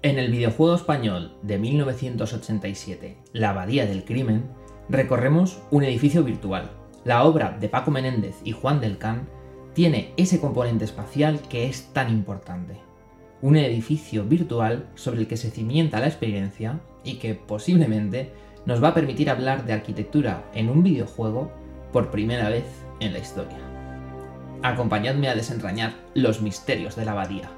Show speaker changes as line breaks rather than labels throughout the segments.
En el videojuego español de 1987, La Abadía del Crimen, recorremos un edificio virtual. La obra de Paco Menéndez y Juan del Can tiene ese componente espacial que es tan importante. Un edificio virtual sobre el que se cimienta la experiencia y que posiblemente nos va a permitir hablar de arquitectura en un videojuego por primera vez en la historia. Acompañadme a desentrañar los misterios de la abadía.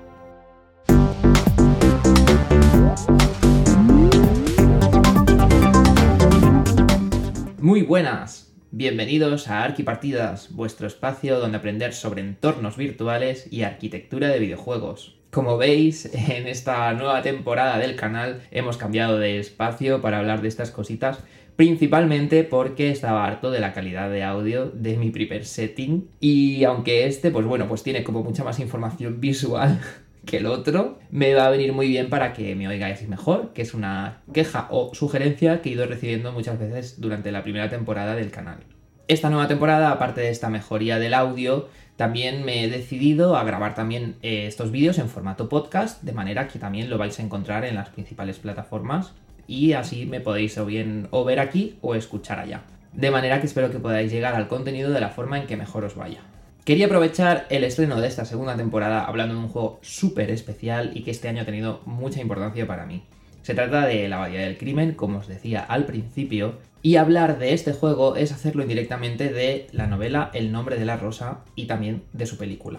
Muy buenas, bienvenidos a Arquipartidas, vuestro espacio donde aprender sobre entornos virtuales y arquitectura de videojuegos. Como veis, en esta nueva temporada del canal hemos cambiado de espacio para hablar de estas cositas, principalmente porque estaba harto de la calidad de audio de mi primer setting y aunque este, pues bueno, pues tiene como mucha más información visual que el otro, me va a venir muy bien para que me oigáis mejor, que es una queja o sugerencia que he ido recibiendo muchas veces durante la primera temporada del canal. Esta nueva temporada, aparte de esta mejoría del audio, también me he decidido a grabar también eh, estos vídeos en formato podcast, de manera que también lo vais a encontrar en las principales plataformas y así me podéis o bien o ver aquí o escuchar allá. De manera que espero que podáis llegar al contenido de la forma en que mejor os vaya. Quería aprovechar el estreno de esta segunda temporada hablando de un juego súper especial y que este año ha tenido mucha importancia para mí. Se trata de La Abadía del Crimen, como os decía al principio, y hablar de este juego es hacerlo indirectamente de la novela El nombre de la rosa y también de su película.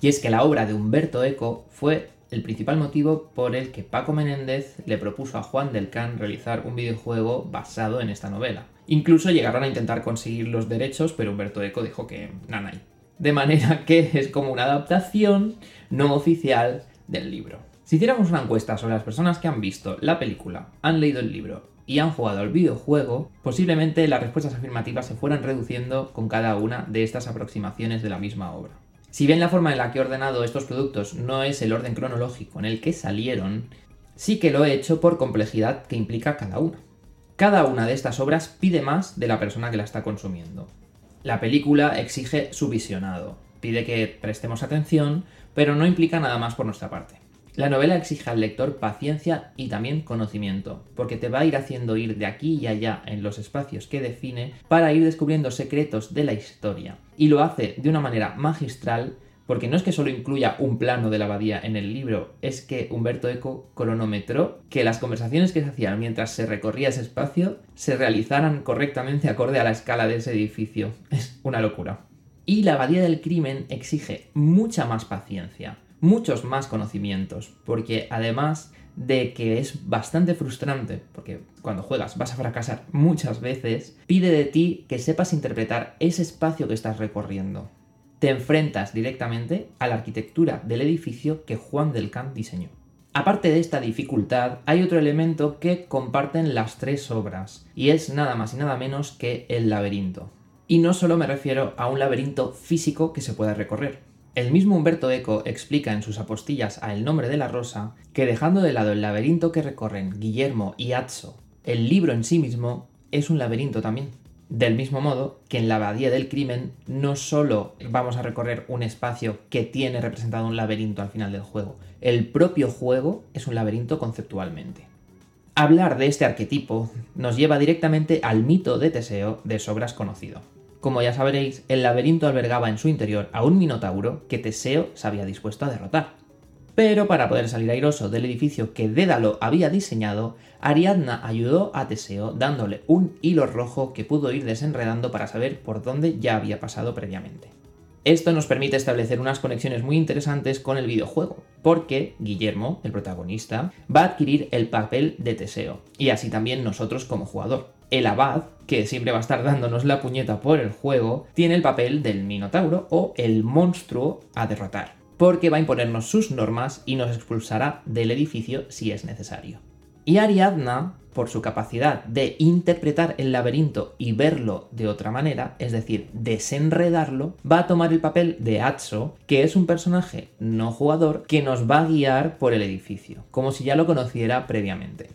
Y es que la obra de Humberto Eco fue el principal motivo por el que Paco Menéndez le propuso a Juan del Can realizar un videojuego basado en esta novela. Incluso llegaron a intentar conseguir los derechos, pero Humberto Eco dijo que nanay. De manera que es como una adaptación no oficial del libro. Si hiciéramos una encuesta sobre las personas que han visto la película, han leído el libro y han jugado al videojuego, posiblemente las respuestas afirmativas se fueran reduciendo con cada una de estas aproximaciones de la misma obra. Si bien la forma en la que he ordenado estos productos no es el orden cronológico en el que salieron, sí que lo he hecho por complejidad que implica cada una. Cada una de estas obras pide más de la persona que la está consumiendo. La película exige su visionado, pide que prestemos atención, pero no implica nada más por nuestra parte. La novela exige al lector paciencia y también conocimiento, porque te va a ir haciendo ir de aquí y allá en los espacios que define para ir descubriendo secretos de la historia. Y lo hace de una manera magistral porque no es que solo incluya un plano de la abadía en el libro, es que Humberto Eco cronometró que las conversaciones que se hacían mientras se recorría ese espacio se realizaran correctamente acorde a la escala de ese edificio. Es una locura. Y la abadía del crimen exige mucha más paciencia, muchos más conocimientos, porque además de que es bastante frustrante, porque cuando juegas vas a fracasar muchas veces, pide de ti que sepas interpretar ese espacio que estás recorriendo te enfrentas directamente a la arquitectura del edificio que Juan del Camp diseñó. Aparte de esta dificultad, hay otro elemento que comparten las tres obras, y es nada más y nada menos que el laberinto. Y no solo me refiero a un laberinto físico que se pueda recorrer. El mismo Humberto Eco explica en sus apostillas a El nombre de la rosa que dejando de lado el laberinto que recorren Guillermo y Atso, el libro en sí mismo es un laberinto también. Del mismo modo que en la abadía del crimen no solo vamos a recorrer un espacio que tiene representado un laberinto al final del juego, el propio juego es un laberinto conceptualmente. Hablar de este arquetipo nos lleva directamente al mito de Teseo de sobras conocido. Como ya sabréis, el laberinto albergaba en su interior a un minotauro que Teseo se había dispuesto a derrotar. Pero para poder salir airoso del edificio que Dédalo había diseñado, Ariadna ayudó a Teseo dándole un hilo rojo que pudo ir desenredando para saber por dónde ya había pasado previamente. Esto nos permite establecer unas conexiones muy interesantes con el videojuego, porque Guillermo, el protagonista, va a adquirir el papel de Teseo, y así también nosotros como jugador. El abad, que siempre va a estar dándonos la puñeta por el juego, tiene el papel del Minotauro o el monstruo a derrotar porque va a imponernos sus normas y nos expulsará del edificio si es necesario. Y Ariadna, por su capacidad de interpretar el laberinto y verlo de otra manera, es decir, desenredarlo, va a tomar el papel de Atso, que es un personaje no jugador que nos va a guiar por el edificio, como si ya lo conociera previamente.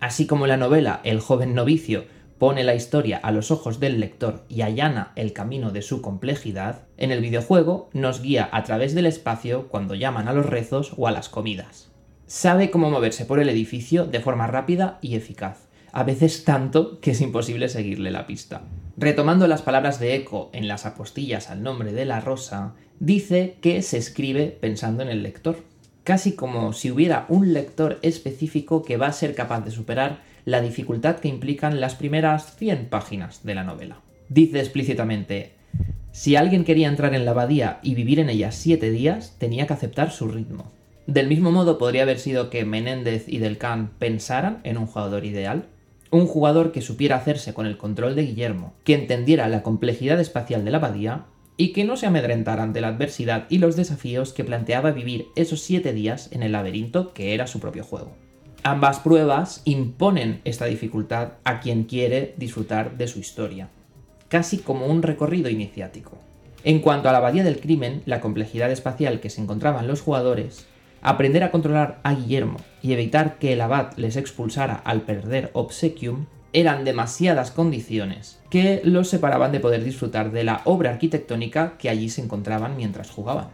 Así como en la novela El joven novicio pone la historia a los ojos del lector y allana el camino de su complejidad, en el videojuego nos guía a través del espacio cuando llaman a los rezos o a las comidas. Sabe cómo moverse por el edificio de forma rápida y eficaz, a veces tanto que es imposible seguirle la pista. Retomando las palabras de Eco en las apostillas al nombre de la rosa, dice que se escribe pensando en el lector, casi como si hubiera un lector específico que va a ser capaz de superar la dificultad que implican las primeras 100 páginas de la novela. Dice explícitamente, si alguien quería entrar en la abadía y vivir en ella siete días, tenía que aceptar su ritmo. Del mismo modo podría haber sido que Menéndez y Delcan pensaran en un jugador ideal, un jugador que supiera hacerse con el control de Guillermo, que entendiera la complejidad espacial de la abadía y que no se amedrentara ante la adversidad y los desafíos que planteaba vivir esos siete días en el laberinto que era su propio juego. Ambas pruebas imponen esta dificultad a quien quiere disfrutar de su historia, casi como un recorrido iniciático. En cuanto a la abadía del crimen, la complejidad espacial que se encontraban los jugadores, aprender a controlar a Guillermo y evitar que el abad les expulsara al perder Obsequium eran demasiadas condiciones que los separaban de poder disfrutar de la obra arquitectónica que allí se encontraban mientras jugaban.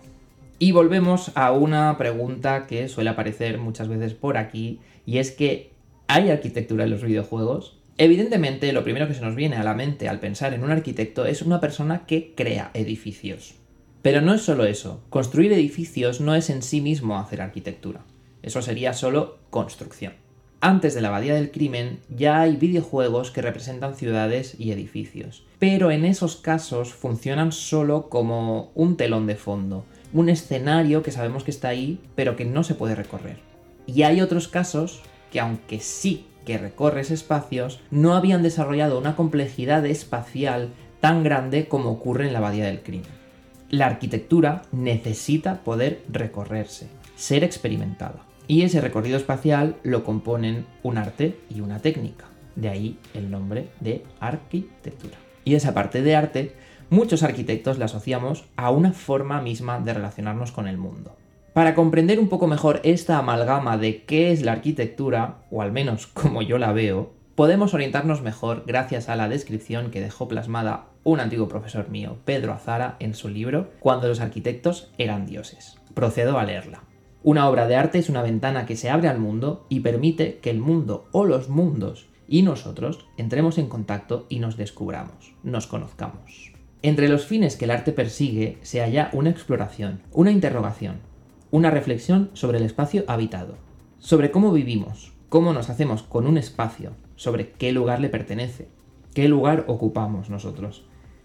Y volvemos a una pregunta que suele aparecer muchas veces por aquí, y es que ¿hay arquitectura en los videojuegos? Evidentemente, lo primero que se nos viene a la mente al pensar en un arquitecto es una persona que crea edificios. Pero no es solo eso, construir edificios no es en sí mismo hacer arquitectura. Eso sería solo construcción. Antes de la Abadía del Crimen ya hay videojuegos que representan ciudades y edificios, pero en esos casos funcionan solo como un telón de fondo, un escenario que sabemos que está ahí, pero que no se puede recorrer. Y hay otros casos que aunque sí que recorres espacios, no habían desarrollado una complejidad espacial tan grande como ocurre en la Abadía del Crimen. La arquitectura necesita poder recorrerse, ser experimentada. Y ese recorrido espacial lo componen un arte y una técnica. De ahí el nombre de arquitectura. Y esa parte de arte, muchos arquitectos la asociamos a una forma misma de relacionarnos con el mundo. Para comprender un poco mejor esta amalgama de qué es la arquitectura, o al menos como yo la veo, podemos orientarnos mejor gracias a la descripción que dejó plasmada un antiguo profesor mío, Pedro Azara, en su libro Cuando los arquitectos eran dioses. Procedo a leerla. Una obra de arte es una ventana que se abre al mundo y permite que el mundo o los mundos y nosotros entremos en contacto y nos descubramos, nos conozcamos. Entre los fines que el arte persigue se halla una exploración, una interrogación, una reflexión sobre el espacio habitado, sobre cómo vivimos, cómo nos hacemos con un espacio, sobre qué lugar le pertenece, qué lugar ocupamos nosotros.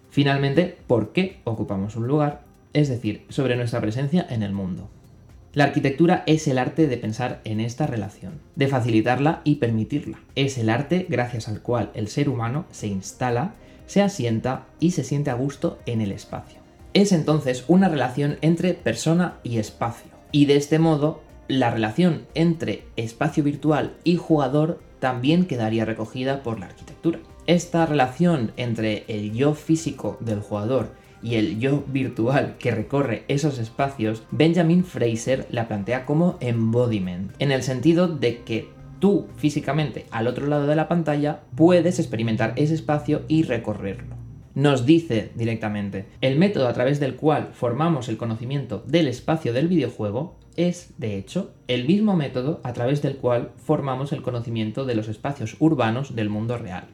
Finalmente, por qué ocupamos un lugar, es decir, sobre nuestra presencia en el mundo. La arquitectura es el arte de pensar en esta relación, de facilitarla y permitirla. Es el arte gracias al cual el ser humano se instala, se asienta y se siente a gusto en el espacio. Es entonces una relación entre persona y espacio. Y de este modo, la relación entre espacio virtual y jugador también quedaría recogida por la arquitectura. Esta relación entre el yo físico del jugador y el yo virtual que recorre esos espacios, Benjamin Fraser la plantea como embodiment, en el sentido de que tú físicamente al otro lado de la pantalla puedes experimentar ese espacio y recorrerlo. Nos dice directamente, el método a través del cual formamos el conocimiento del espacio del videojuego es, de hecho, el mismo método a través del cual formamos el conocimiento de los espacios urbanos del mundo real.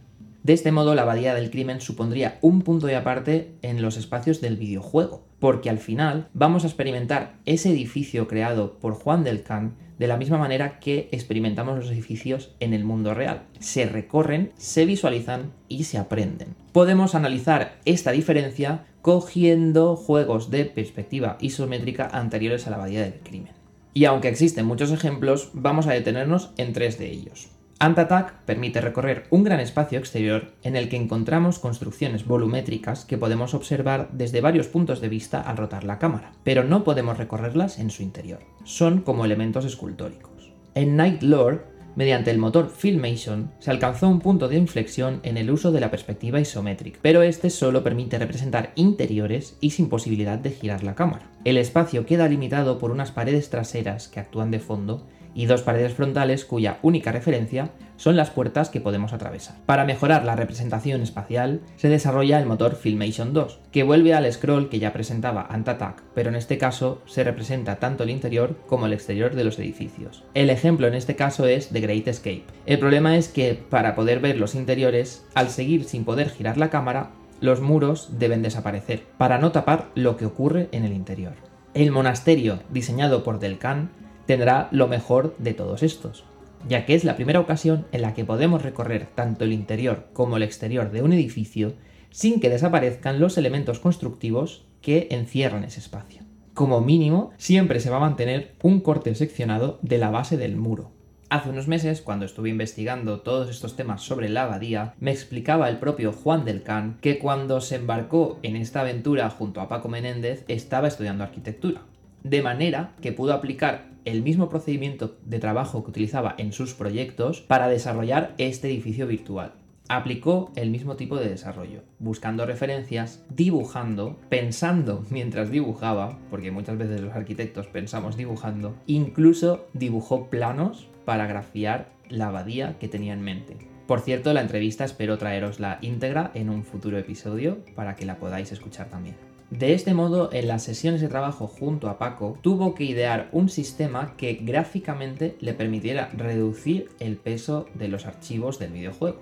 De este modo, la abadía del crimen supondría un punto de aparte en los espacios del videojuego, porque al final vamos a experimentar ese edificio creado por Juan del Can de la misma manera que experimentamos los edificios en el mundo real. Se recorren, se visualizan y se aprenden. Podemos analizar esta diferencia cogiendo juegos de perspectiva isométrica anteriores a la abadía del crimen. Y aunque existen muchos ejemplos, vamos a detenernos en tres de ellos. Ant-Attack permite recorrer un gran espacio exterior en el que encontramos construcciones volumétricas que podemos observar desde varios puntos de vista al rotar la cámara, pero no podemos recorrerlas en su interior. Son como elementos escultóricos. En Night Lore, mediante el motor Filmation, se alcanzó un punto de inflexión en el uso de la perspectiva isométrica, pero este solo permite representar interiores y sin posibilidad de girar la cámara. El espacio queda limitado por unas paredes traseras que actúan de fondo y dos paredes frontales cuya única referencia son las puertas que podemos atravesar. Para mejorar la representación espacial, se desarrolla el motor Filmation 2, que vuelve al scroll que ya presentaba Antattack, pero en este caso se representa tanto el interior como el exterior de los edificios. El ejemplo en este caso es The Great Escape. El problema es que para poder ver los interiores, al seguir sin poder girar la cámara, los muros deben desaparecer, para no tapar lo que ocurre en el interior. El monasterio, diseñado por Delcan, tendrá lo mejor de todos estos, ya que es la primera ocasión en la que podemos recorrer tanto el interior como el exterior de un edificio sin que desaparezcan los elementos constructivos que encierran ese espacio. Como mínimo, siempre se va a mantener un corte seccionado de la base del muro. Hace unos meses, cuando estuve investigando todos estos temas sobre la abadía, me explicaba el propio Juan del Can que cuando se embarcó en esta aventura junto a Paco Menéndez estaba estudiando arquitectura. De manera que pudo aplicar el mismo procedimiento de trabajo que utilizaba en sus proyectos para desarrollar este edificio virtual. Aplicó el mismo tipo de desarrollo, buscando referencias, dibujando, pensando mientras dibujaba, porque muchas veces los arquitectos pensamos dibujando, incluso dibujó planos para grafiar la abadía que tenía en mente. Por cierto, la entrevista espero traeros la íntegra en un futuro episodio para que la podáis escuchar también. De este modo, en las sesiones de trabajo junto a Paco, tuvo que idear un sistema que gráficamente le permitiera reducir el peso de los archivos del videojuego,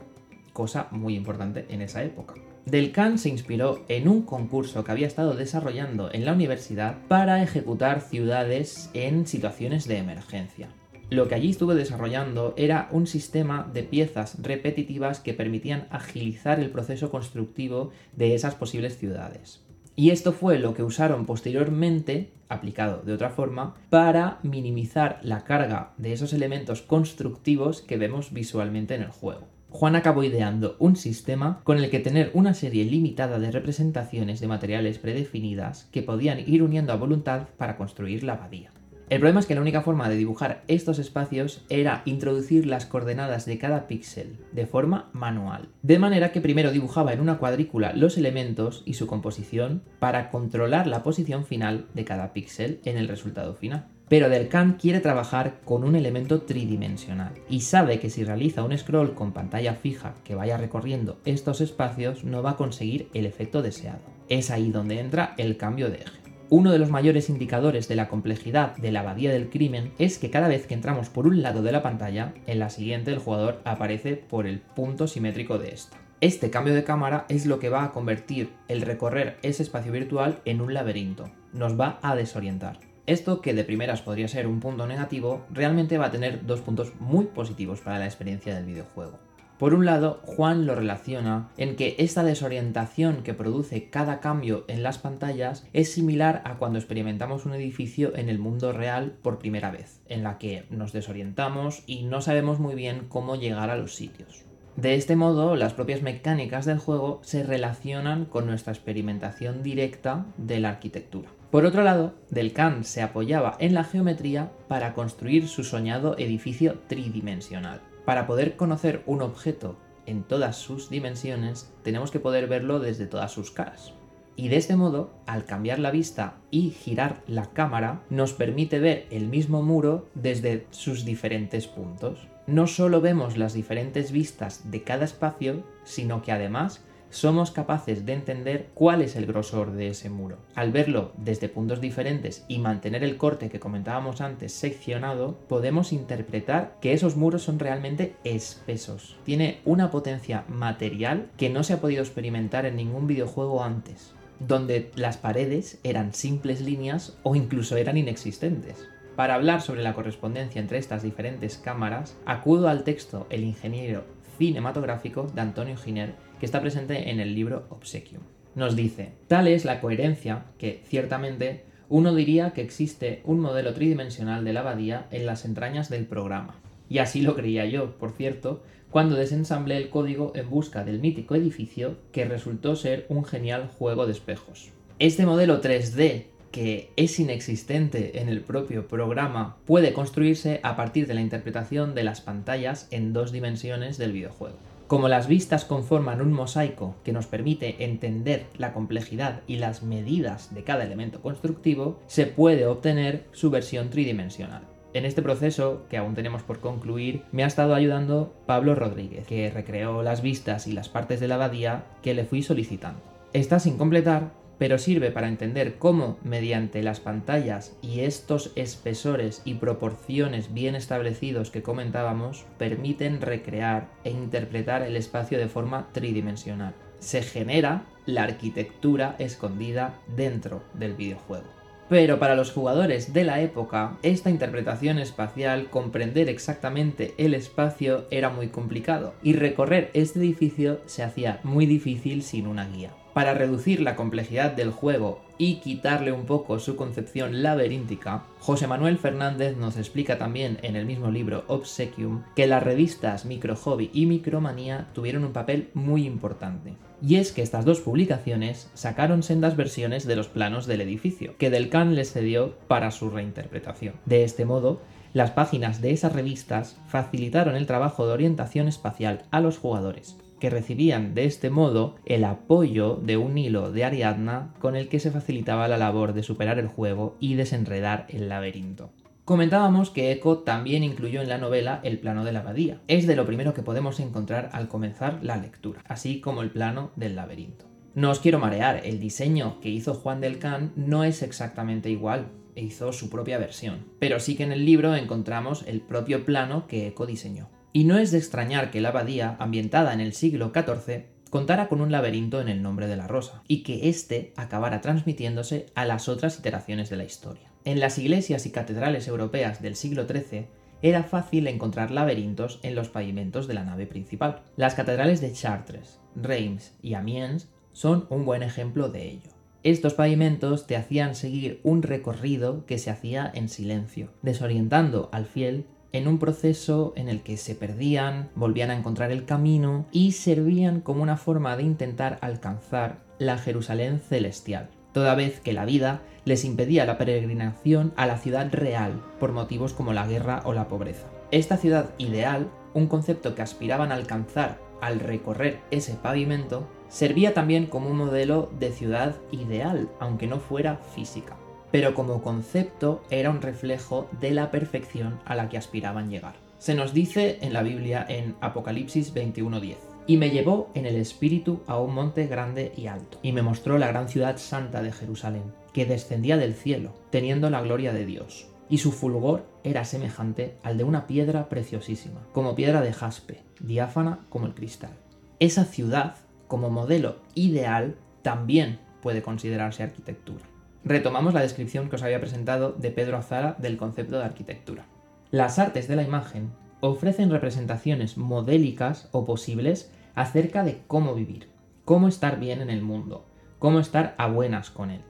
cosa muy importante en esa época. Delcan se inspiró en un concurso que había estado desarrollando en la universidad para ejecutar ciudades en situaciones de emergencia. Lo que allí estuve desarrollando era un sistema de piezas repetitivas que permitían agilizar el proceso constructivo de esas posibles ciudades. Y esto fue lo que usaron posteriormente, aplicado de otra forma, para minimizar la carga de esos elementos constructivos que vemos visualmente en el juego. Juan acabó ideando un sistema con el que tener una serie limitada de representaciones de materiales predefinidas que podían ir uniendo a voluntad para construir la abadía. El problema es que la única forma de dibujar estos espacios era introducir las coordenadas de cada píxel de forma manual. De manera que primero dibujaba en una cuadrícula los elementos y su composición para controlar la posición final de cada píxel en el resultado final. Pero Delcan quiere trabajar con un elemento tridimensional y sabe que si realiza un scroll con pantalla fija que vaya recorriendo estos espacios no va a conseguir el efecto deseado. Es ahí donde entra el cambio de eje. Uno de los mayores indicadores de la complejidad de la abadía del crimen es que cada vez que entramos por un lado de la pantalla, en la siguiente el jugador aparece por el punto simétrico de esta. Este cambio de cámara es lo que va a convertir el recorrer ese espacio virtual en un laberinto. Nos va a desorientar. Esto, que de primeras podría ser un punto negativo, realmente va a tener dos puntos muy positivos para la experiencia del videojuego. Por un lado, Juan lo relaciona en que esta desorientación que produce cada cambio en las pantallas es similar a cuando experimentamos un edificio en el mundo real por primera vez, en la que nos desorientamos y no sabemos muy bien cómo llegar a los sitios. De este modo, las propias mecánicas del juego se relacionan con nuestra experimentación directa de la arquitectura. Por otro lado, Delcan se apoyaba en la geometría para construir su soñado edificio tridimensional. Para poder conocer un objeto en todas sus dimensiones, tenemos que poder verlo desde todas sus caras. Y de este modo, al cambiar la vista y girar la cámara, nos permite ver el mismo muro desde sus diferentes puntos. No solo vemos las diferentes vistas de cada espacio, sino que además somos capaces de entender cuál es el grosor de ese muro. Al verlo desde puntos diferentes y mantener el corte que comentábamos antes seccionado, podemos interpretar que esos muros son realmente espesos. Tiene una potencia material que no se ha podido experimentar en ningún videojuego antes, donde las paredes eran simples líneas o incluso eran inexistentes. Para hablar sobre la correspondencia entre estas diferentes cámaras, acudo al texto El ingeniero cinematográfico de Antonio Giner, que está presente en el libro Obsequium. Nos dice, tal es la coherencia que, ciertamente, uno diría que existe un modelo tridimensional de la abadía en las entrañas del programa. Y así lo creía yo, por cierto, cuando desensamblé el código en busca del mítico edificio que resultó ser un genial juego de espejos. Este modelo 3D que es inexistente en el propio programa puede construirse a partir de la interpretación de las pantallas en dos dimensiones del videojuego. Como las vistas conforman un mosaico que nos permite entender la complejidad y las medidas de cada elemento constructivo, se puede obtener su versión tridimensional. En este proceso, que aún tenemos por concluir, me ha estado ayudando Pablo Rodríguez, que recreó las vistas y las partes de la abadía que le fui solicitando. Está sin completar, pero sirve para entender cómo, mediante las pantallas y estos espesores y proporciones bien establecidos que comentábamos, permiten recrear e interpretar el espacio de forma tridimensional. Se genera la arquitectura escondida dentro del videojuego. Pero para los jugadores de la época, esta interpretación espacial, comprender exactamente el espacio era muy complicado, y recorrer este edificio se hacía muy difícil sin una guía. Para reducir la complejidad del juego y quitarle un poco su concepción laberíntica, José Manuel Fernández nos explica también en el mismo libro Obsequium que las revistas Micro Hobby y Micromanía tuvieron un papel muy importante. Y es que estas dos publicaciones sacaron sendas versiones de los planos del edificio, que Delcan les cedió para su reinterpretación. De este modo, las páginas de esas revistas facilitaron el trabajo de orientación espacial a los jugadores, que recibían de este modo el apoyo de un hilo de Ariadna con el que se facilitaba la labor de superar el juego y desenredar el laberinto. Comentábamos que Eco también incluyó en la novela el plano de la abadía. Es de lo primero que podemos encontrar al comenzar la lectura, así como el plano del laberinto. No os quiero marear, el diseño que hizo Juan del Can no es exactamente igual, e hizo su propia versión, pero sí que en el libro encontramos el propio plano que Eco diseñó. Y no es de extrañar que la abadía, ambientada en el siglo XIV, contara con un laberinto en el nombre de la rosa, y que éste acabara transmitiéndose a las otras iteraciones de la historia. En las iglesias y catedrales europeas del siglo XIII era fácil encontrar laberintos en los pavimentos de la nave principal. Las catedrales de Chartres, Reims y Amiens son un buen ejemplo de ello. Estos pavimentos te hacían seguir un recorrido que se hacía en silencio, desorientando al fiel en un proceso en el que se perdían, volvían a encontrar el camino y servían como una forma de intentar alcanzar la Jerusalén celestial toda vez que la vida les impedía la peregrinación a la ciudad real por motivos como la guerra o la pobreza. Esta ciudad ideal, un concepto que aspiraban a alcanzar al recorrer ese pavimento, servía también como un modelo de ciudad ideal, aunque no fuera física. Pero como concepto era un reflejo de la perfección a la que aspiraban llegar. Se nos dice en la Biblia en Apocalipsis 21:10. Y me llevó en el espíritu a un monte grande y alto, y me mostró la gran ciudad santa de Jerusalén, que descendía del cielo, teniendo la gloria de Dios. Y su fulgor era semejante al de una piedra preciosísima, como piedra de jaspe, diáfana como el cristal. Esa ciudad, como modelo ideal, también puede considerarse arquitectura. Retomamos la descripción que os había presentado de Pedro Azara del concepto de arquitectura. Las artes de la imagen ofrecen representaciones modélicas o posibles acerca de cómo vivir, cómo estar bien en el mundo, cómo estar a buenas con él.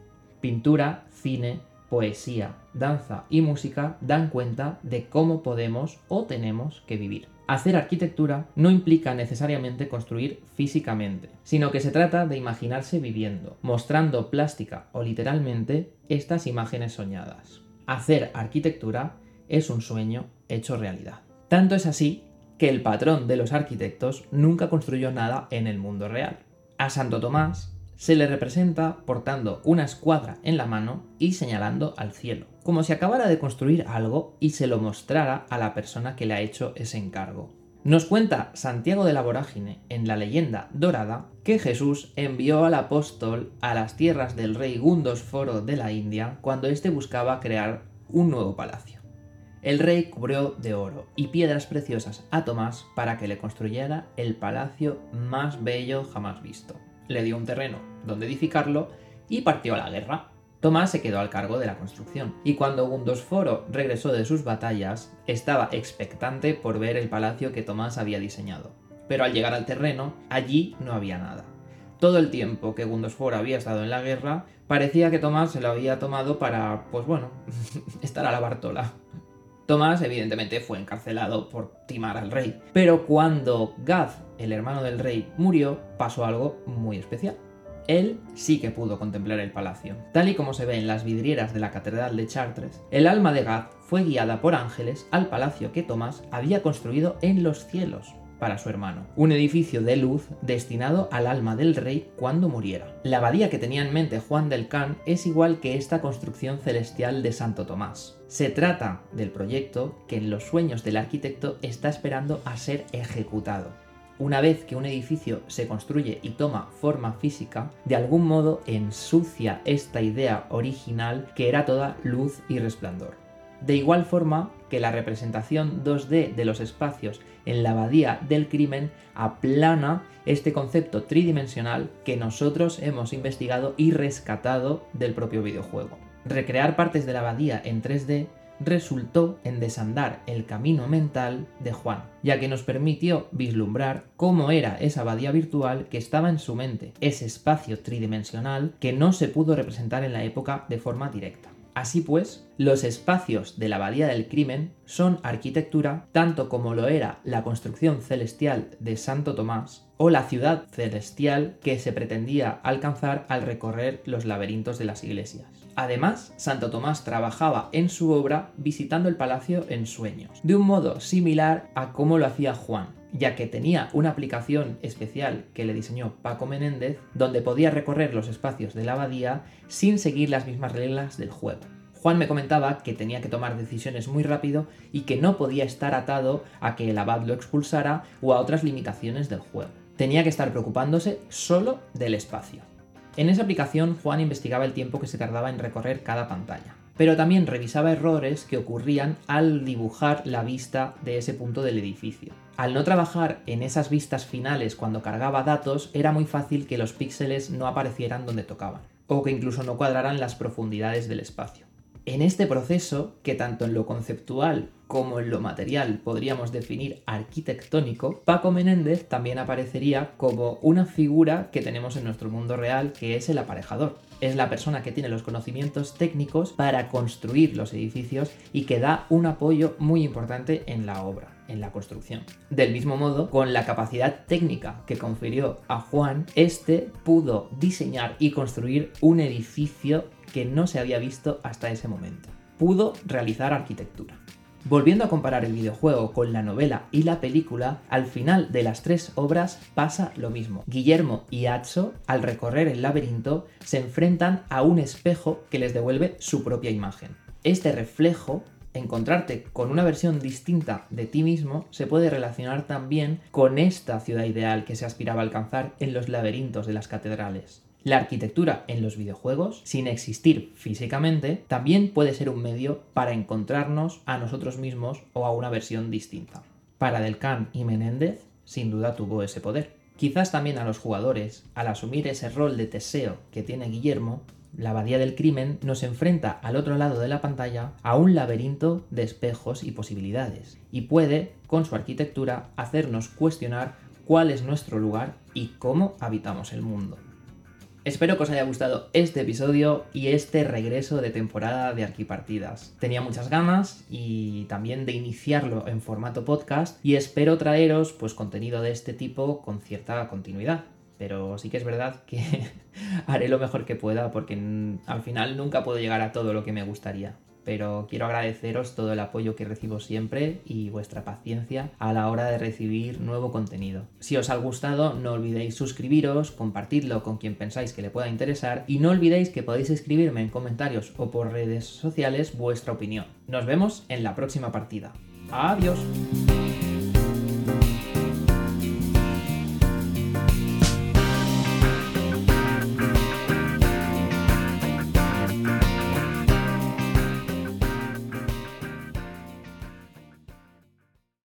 Pintura, cine, poesía, danza y música dan cuenta de cómo podemos o tenemos que vivir. Hacer arquitectura no implica necesariamente construir físicamente, sino que se trata de imaginarse viviendo, mostrando plástica o literalmente estas imágenes soñadas. Hacer arquitectura es un sueño hecho realidad. Tanto es así que el patrón de los arquitectos nunca construyó nada en el mundo real. A Santo Tomás se le representa portando una escuadra en la mano y señalando al cielo, como si acabara de construir algo y se lo mostrara a la persona que le ha hecho ese encargo. Nos cuenta Santiago de la Vorágine en la leyenda dorada que Jesús envió al apóstol a las tierras del rey Gundosforo de la India cuando éste buscaba crear un nuevo palacio. El rey cubrió de oro y piedras preciosas a Tomás para que le construyera el palacio más bello jamás visto. Le dio un terreno donde edificarlo y partió a la guerra. Tomás se quedó al cargo de la construcción, y cuando Gundosforo regresó de sus batallas, estaba expectante por ver el palacio que Tomás había diseñado. Pero al llegar al terreno, allí no había nada. Todo el tiempo que Gundosforo había estado en la guerra, parecía que Tomás se lo había tomado para, pues bueno, estar a la Bartola. Tomás evidentemente fue encarcelado por timar al rey. Pero cuando Gad, el hermano del rey, murió, pasó algo muy especial. Él sí que pudo contemplar el palacio. Tal y como se ve en las vidrieras de la Catedral de Chartres, el alma de Gad fue guiada por ángeles al palacio que Tomás había construido en los cielos. Para su hermano, un edificio de luz destinado al alma del rey cuando muriera. La abadía que tenía en mente Juan del Can es igual que esta construcción celestial de Santo Tomás. Se trata del proyecto que en los sueños del arquitecto está esperando a ser ejecutado. Una vez que un edificio se construye y toma forma física, de algún modo ensucia esta idea original que era toda luz y resplandor. De igual forma que la representación 2D de los espacios en la abadía del crimen aplana este concepto tridimensional que nosotros hemos investigado y rescatado del propio videojuego. Recrear partes de la abadía en 3D resultó en desandar el camino mental de Juan, ya que nos permitió vislumbrar cómo era esa abadía virtual que estaba en su mente, ese espacio tridimensional que no se pudo representar en la época de forma directa. Así pues, los espacios de la Abadía del Crimen son arquitectura tanto como lo era la construcción celestial de Santo Tomás o la ciudad celestial que se pretendía alcanzar al recorrer los laberintos de las iglesias. Además, Santo Tomás trabajaba en su obra visitando el palacio en sueños, de un modo similar a como lo hacía Juan, ya que tenía una aplicación especial que le diseñó Paco Menéndez, donde podía recorrer los espacios de la abadía sin seguir las mismas reglas del juego. Juan me comentaba que tenía que tomar decisiones muy rápido y que no podía estar atado a que el abad lo expulsara o a otras limitaciones del juego. Tenía que estar preocupándose solo del espacio. En esa aplicación Juan investigaba el tiempo que se tardaba en recorrer cada pantalla, pero también revisaba errores que ocurrían al dibujar la vista de ese punto del edificio. Al no trabajar en esas vistas finales cuando cargaba datos, era muy fácil que los píxeles no aparecieran donde tocaban, o que incluso no cuadraran las profundidades del espacio. En este proceso, que tanto en lo conceptual como en lo material podríamos definir arquitectónico, Paco Menéndez también aparecería como una figura que tenemos en nuestro mundo real, que es el aparejador. Es la persona que tiene los conocimientos técnicos para construir los edificios y que da un apoyo muy importante en la obra en la construcción. Del mismo modo, con la capacidad técnica que confirió a Juan, este pudo diseñar y construir un edificio que no se había visto hasta ese momento. Pudo realizar arquitectura. Volviendo a comparar el videojuego con la novela y la película, al final de las tres obras pasa lo mismo. Guillermo y Atso, al recorrer el laberinto, se enfrentan a un espejo que les devuelve su propia imagen. Este reflejo, encontrarte con una versión distinta de ti mismo, se puede relacionar también con esta ciudad ideal que se aspiraba a alcanzar en los laberintos de las catedrales. La arquitectura en los videojuegos, sin existir físicamente, también puede ser un medio para encontrarnos a nosotros mismos o a una versión distinta. Para Delcan y Menéndez, sin duda tuvo ese poder. Quizás también a los jugadores, al asumir ese rol de Teseo que tiene Guillermo, la abadía del crimen nos enfrenta al otro lado de la pantalla a un laberinto de espejos y posibilidades, y puede, con su arquitectura, hacernos cuestionar cuál es nuestro lugar y cómo habitamos el mundo. Espero que os haya gustado este episodio y este regreso de temporada de Arquipartidas. Tenía muchas ganas y también de iniciarlo en formato podcast y espero traeros pues contenido de este tipo con cierta continuidad. Pero sí que es verdad que haré lo mejor que pueda porque al final nunca puedo llegar a todo lo que me gustaría pero quiero agradeceros todo el apoyo que recibo siempre y vuestra paciencia a la hora de recibir nuevo contenido. Si os ha gustado, no olvidéis suscribiros, compartidlo con quien pensáis que le pueda interesar y no olvidéis que podéis escribirme en comentarios o por redes sociales vuestra opinión. Nos vemos en la próxima partida. Adiós.